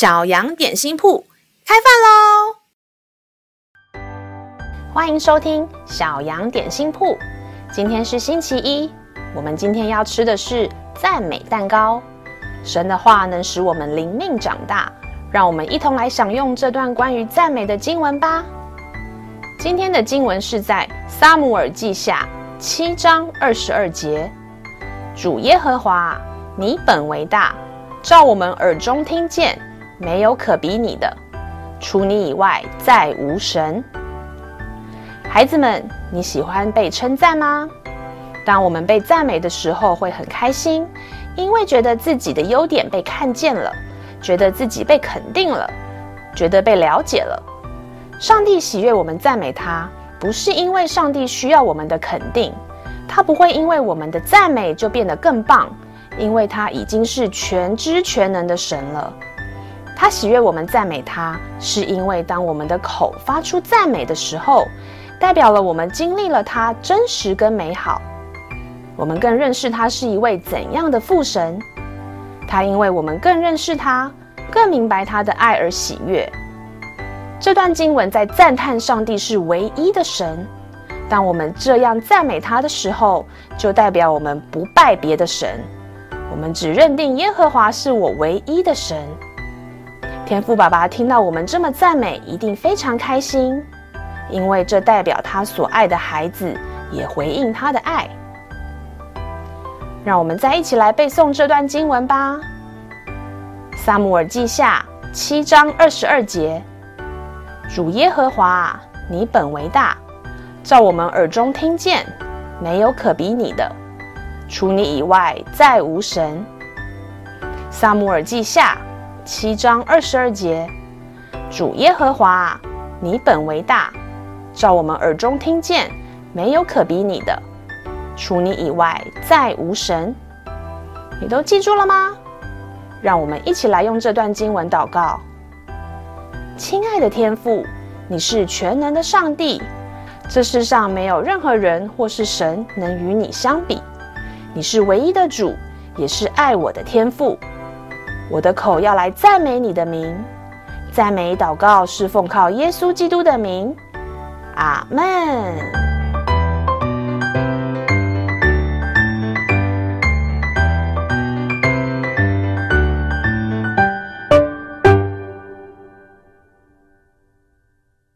小羊点心铺开饭喽！欢迎收听小羊点心铺。今天是星期一，我们今天要吃的是赞美蛋糕。神的话能使我们灵命长大，让我们一同来享用这段关于赞美的经文吧。今天的经文是在撒母耳记下七章二十二节：主耶和华，你本为大，照我们耳中听见。没有可比你的，除你以外再无神。孩子们，你喜欢被称赞吗？当我们被赞美的时候，会很开心，因为觉得自己的优点被看见了，觉得自己被肯定了，觉得被了解了。上帝喜悦我们赞美他，不是因为上帝需要我们的肯定，他不会因为我们的赞美就变得更棒，因为他已经是全知全能的神了。他喜悦我们赞美他，是因为当我们的口发出赞美的时候，代表了我们经历了他真实跟美好。我们更认识他是一位怎样的父神。他因为我们更认识他，更明白他的爱而喜悦。这段经文在赞叹上帝是唯一的神。当我们这样赞美他的时候，就代表我们不拜别的神。我们只认定耶和华是我唯一的神。天赋爸爸听到我们这么赞美，一定非常开心，因为这代表他所爱的孩子也回应他的爱。让我们再一起来背诵这段经文吧，《撒母耳记下》七章二十二节：主耶和华，你本为大，照我们耳中听见，没有可比你的，除你以外再无神。《撒母耳记下》七章二十二节，主耶和华，你本为大，照我们耳中听见，没有可比你的，除你以外再无神。你都记住了吗？让我们一起来用这段经文祷告。亲爱的天父，你是全能的上帝，这世上没有任何人或是神能与你相比。你是唯一的主，也是爱我的天父。我的口要来赞美你的名，赞美祷告是奉靠耶稣基督的名，阿门。